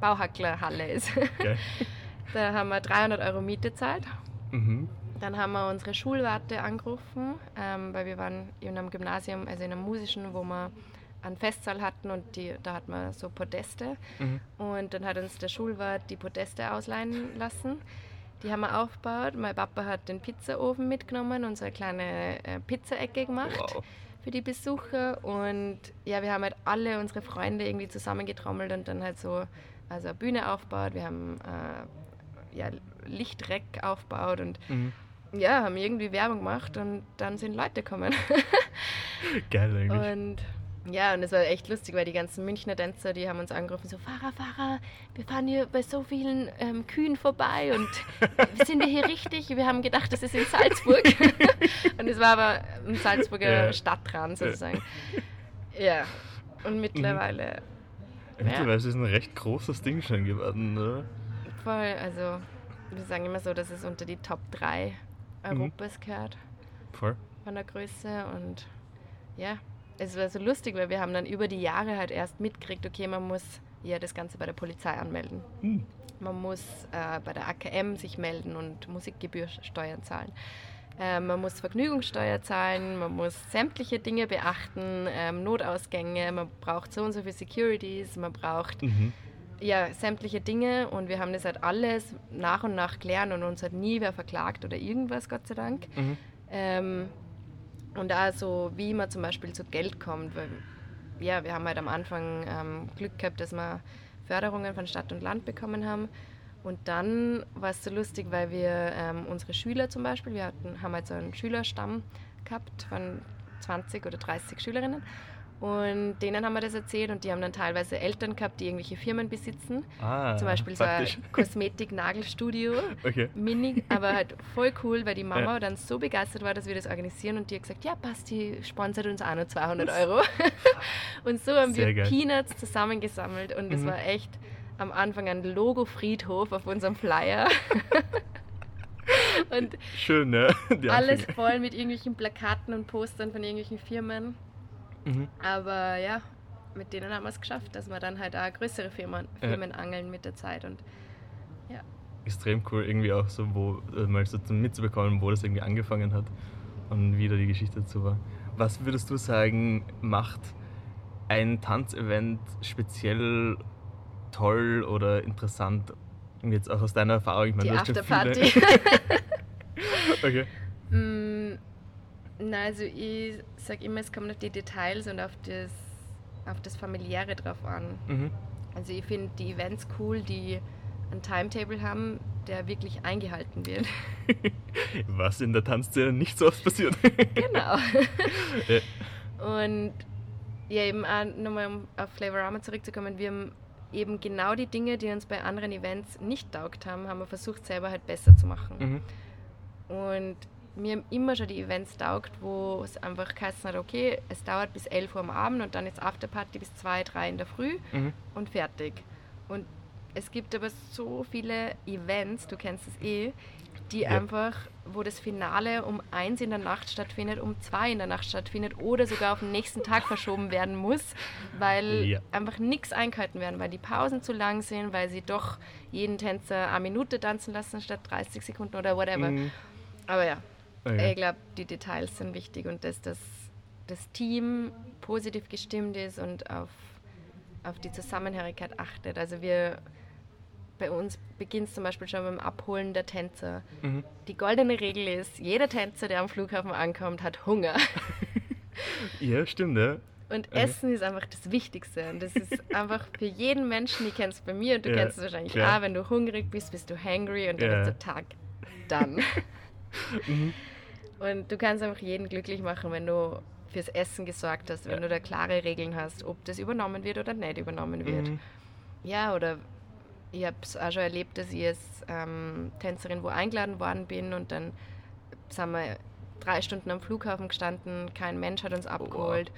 Bauhacklerhalle ist. Okay. da haben wir 300 Euro Miete gezahlt. Mhm. Dann haben wir unsere Schulwarte angerufen, ähm, weil wir waren in einem Gymnasium, also in einem musischen, wo wir einen Festsaal hatten und die, da hat man so Podeste. Mhm. Und dann hat uns der Schulwart die Podeste ausleihen lassen. Die haben wir aufgebaut. Mein Papa hat den Pizzaofen mitgenommen und so eine kleine äh, Pizzaecke gemacht wow. für die Besucher. Und ja, wir haben halt alle unsere Freunde irgendwie zusammengetrommelt und dann halt so also eine Bühne aufgebaut. Wir haben äh, ja, Lichtreck aufgebaut und mhm. Ja, haben irgendwie Werbung gemacht und dann sind Leute gekommen. Geil eigentlich. Und ja, und es war echt lustig, weil die ganzen Münchner Tänzer, die haben uns angerufen, so, Fahrer, Fahrer, wir fahren hier bei so vielen ähm, Kühen vorbei und sind wir hier richtig? Wir haben gedacht, das ist in Salzburg. und es war aber ein Salzburger ja. Stadtrand sozusagen. Ja, und mittlerweile... Mhm. Mittlerweile ist es ein recht großes Ding schon geworden, oder? Voll, also wir sagen immer so, dass es unter die Top 3 Europas mhm. gehört. Voll. Von der Größe und ja, es war so lustig, weil wir haben dann über die Jahre halt erst mitgekriegt, okay, man muss ja das Ganze bei der Polizei anmelden. Mhm. Man muss äh, bei der AKM sich melden und Musikgebührsteuern zahlen. Äh, man muss Vergnügungssteuer zahlen, man muss sämtliche Dinge beachten, ähm, Notausgänge, man braucht so und so viele Securities, man braucht mhm. Ja sämtliche Dinge und wir haben das halt alles nach und nach klären und uns hat nie wer verklagt oder irgendwas, Gott sei Dank. Mhm. Ähm, und also wie man zum Beispiel zu Geld kommt. Weil, ja, wir haben halt am Anfang ähm, Glück gehabt, dass wir Förderungen von Stadt und Land bekommen haben. Und dann war es so lustig, weil wir ähm, unsere Schüler zum Beispiel, wir hatten, haben halt so einen Schülerstamm gehabt von 20 oder 30 Schülerinnen. Und denen haben wir das erzählt und die haben dann teilweise Eltern gehabt, die irgendwelche Firmen besitzen. Ah, Zum Beispiel praktisch. so ein Kosmetik-Nagelstudio. Okay. Mini, aber halt voll cool, weil die Mama ja. dann so begeistert war, dass wir das organisieren und die hat gesagt, ja passt, die sponsert uns auch nur 200 Euro. und so haben Sehr wir geil. Peanuts zusammengesammelt und es mhm. war echt am Anfang ein Logo-Friedhof auf unserem Flyer. und Schön, ne? alles voll mit irgendwelchen Plakaten und Postern von irgendwelchen Firmen. Mhm. Aber ja, mit denen haben wir es geschafft, dass wir dann halt auch größere Firmen, Firmen ja. angeln mit der Zeit und ja. Extrem cool, irgendwie auch so, wo äh, mal so mitzubekommen, wo das irgendwie angefangen hat und wie da die Geschichte dazu war. Was würdest du sagen, macht ein Tanzevent speziell toll oder interessant? Und jetzt auch aus deiner Erfahrung, ich meine, die Afterparty. okay. Na, also ich sage immer, es kommt auf die Details und auf das, auf das Familiäre drauf an. Mhm. Also ich finde die Events cool, die ein Timetable haben, der wirklich eingehalten wird. Was in der Tanzszene nicht so oft passiert. genau. Und ja, eben auch nochmal um auf Flavorama zurückzukommen, wir haben eben genau die Dinge, die uns bei anderen Events nicht taugt haben, haben wir versucht selber halt besser zu machen. Mhm. Und mir haben immer schon die Events taugt, wo es einfach geheißen hat, okay, es dauert bis 11 Uhr am Abend und dann ist Afterparty bis 2, 3 in der Früh mhm. und fertig. Und es gibt aber so viele Events, du kennst es eh, die ja. einfach, wo das Finale um 1 in der Nacht stattfindet, um 2 in der Nacht stattfindet oder sogar auf den nächsten Tag verschoben werden muss, weil ja. einfach nichts eingehalten werden, weil die Pausen zu lang sind, weil sie doch jeden Tänzer eine Minute tanzen lassen statt 30 Sekunden oder whatever. Mhm. Aber ja, Okay. Ich glaube, die Details sind wichtig und dass das, das Team positiv gestimmt ist und auf, auf die Zusammenhörigkeit achtet. Also wir bei uns beginnt es zum Beispiel schon beim Abholen der Tänzer. Mhm. Die goldene Regel ist, jeder Tänzer, der am Flughafen ankommt, hat Hunger. ja, stimmt, ja. Und okay. Essen ist einfach das Wichtigste. Und das ist einfach für jeden Menschen, ich kennst es bei mir und du ja, kennst es wahrscheinlich klar. auch, wenn du hungrig bist, bist du hangry und dann ja. ist der Tag dann. mhm. Und du kannst einfach jeden glücklich machen, wenn du fürs Essen gesorgt hast, wenn ja. du da klare Regeln hast, ob das übernommen wird oder nicht übernommen wird. Mhm. Ja, oder ich habe es auch schon erlebt, dass ich als ähm, Tänzerin wo eingeladen worden bin und dann sind wir drei Stunden am Flughafen gestanden, kein Mensch hat uns abgeholt.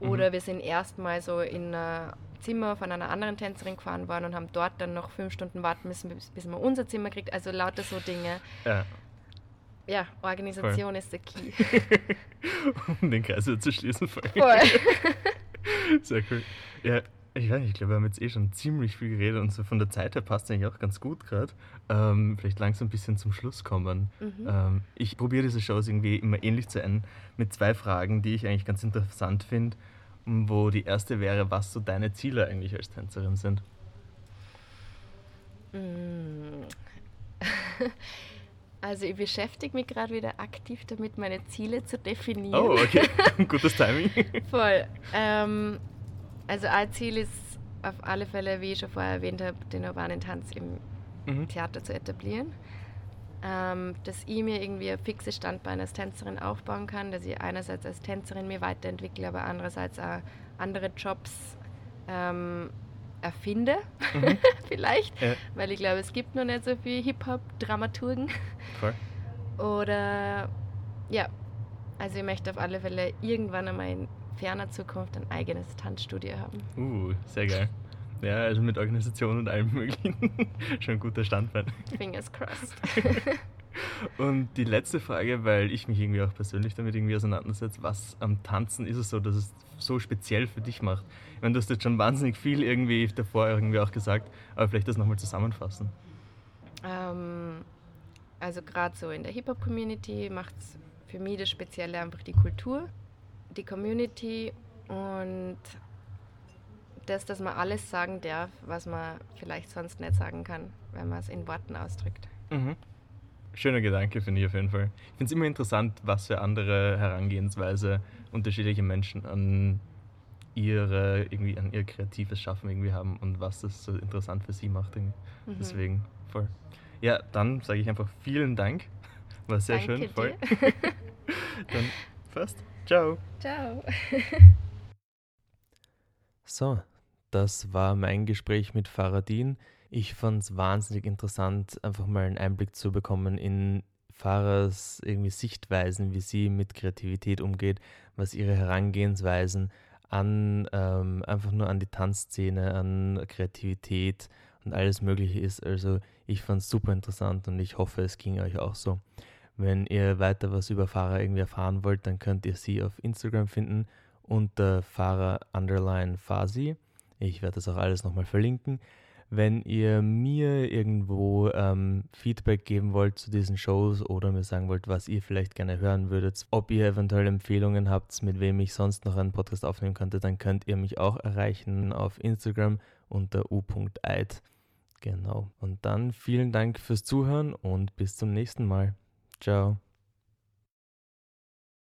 Oh, wow. Oder mhm. wir sind erstmal so in ein Zimmer von einer anderen Tänzerin gefahren worden und haben dort dann noch fünf Stunden warten müssen, bis, bis man unser Zimmer kriegt. Also lauter so Dinge. Ja ja, Organisation voll. ist der Key. um den Kreis wieder zu schließen. Voll. voll. Sehr cool. Ja, ich weiß nicht, ich glaube, wir haben jetzt eh schon ziemlich viel geredet und so von der Zeit her passt es eigentlich auch ganz gut gerade. Ähm, vielleicht langsam ein bisschen zum Schluss kommen. Mhm. Ähm, ich probiere diese Shows irgendwie immer ähnlich zu enden mit zwei Fragen, die ich eigentlich ganz interessant finde. Wo die erste wäre, was so deine Ziele eigentlich als Tänzerin sind. Mm. Also ich beschäftige mich gerade wieder aktiv damit, meine Ziele zu definieren. Oh, okay. Gutes Timing. Voll. Ähm, also ein Ziel ist auf alle Fälle, wie ich schon vorher erwähnt habe, den urbanen Tanz im mhm. Theater zu etablieren. Ähm, dass ich mir irgendwie ein fixes Standbein als Tänzerin aufbauen kann, dass ich einerseits als Tänzerin mir weiterentwickle, aber andererseits auch andere Jobs ähm, erfinde, mhm. vielleicht, ja. weil ich glaube, es gibt noch nicht so viele Hip-Hop-Dramaturgen. Oder ja, also ich möchte auf alle Fälle irgendwann einmal in ferner Zukunft ein eigenes Tanzstudio haben. Uh, sehr geil. Ja, also mit Organisation und allem möglichen. Schon ein guter Standbein. Fingers crossed. Und die letzte Frage, weil ich mich irgendwie auch persönlich damit irgendwie auseinandersetze, was am Tanzen ist es so, dass es so speziell für dich macht? Meine, du hast jetzt schon wahnsinnig viel irgendwie davor irgendwie auch gesagt, aber vielleicht das nochmal zusammenfassen. Ähm, also gerade so in der Hip-Hop-Community macht es für mich das Spezielle einfach die Kultur, die Community und das, dass man alles sagen darf, was man vielleicht sonst nicht sagen kann, wenn man es in Worten ausdrückt. Mhm. Schöner Gedanke, finde ich auf jeden Fall. Ich finde es immer interessant, was für andere Herangehensweise unterschiedliche Menschen an ihre, irgendwie an ihr kreatives Schaffen irgendwie haben und was das so interessant für sie macht. Mhm. Deswegen voll. Ja, dann sage ich einfach vielen Dank. War sehr Danke schön, voll. dann fast. Ciao. Ciao. so, das war mein Gespräch mit Faradin. Ich fand es wahnsinnig interessant, einfach mal einen Einblick zu bekommen in Fahrers irgendwie Sichtweisen, wie sie mit Kreativität umgeht, was ihre Herangehensweisen an ähm, einfach nur an die Tanzszene, an Kreativität und alles Mögliche ist. Also ich fand es super interessant und ich hoffe, es ging euch auch so. Wenn ihr weiter was über Fahrer irgendwie erfahren wollt, dann könnt ihr sie auf Instagram finden unter Fahrer underline Fasi. Ich werde das auch alles nochmal verlinken. Wenn ihr mir irgendwo ähm, Feedback geben wollt zu diesen Shows oder mir sagen wollt, was ihr vielleicht gerne hören würdet, ob ihr eventuell Empfehlungen habt, mit wem ich sonst noch einen Podcast aufnehmen könnte, dann könnt ihr mich auch erreichen auf Instagram unter u.eid. Genau. Und dann vielen Dank fürs Zuhören und bis zum nächsten Mal. Ciao.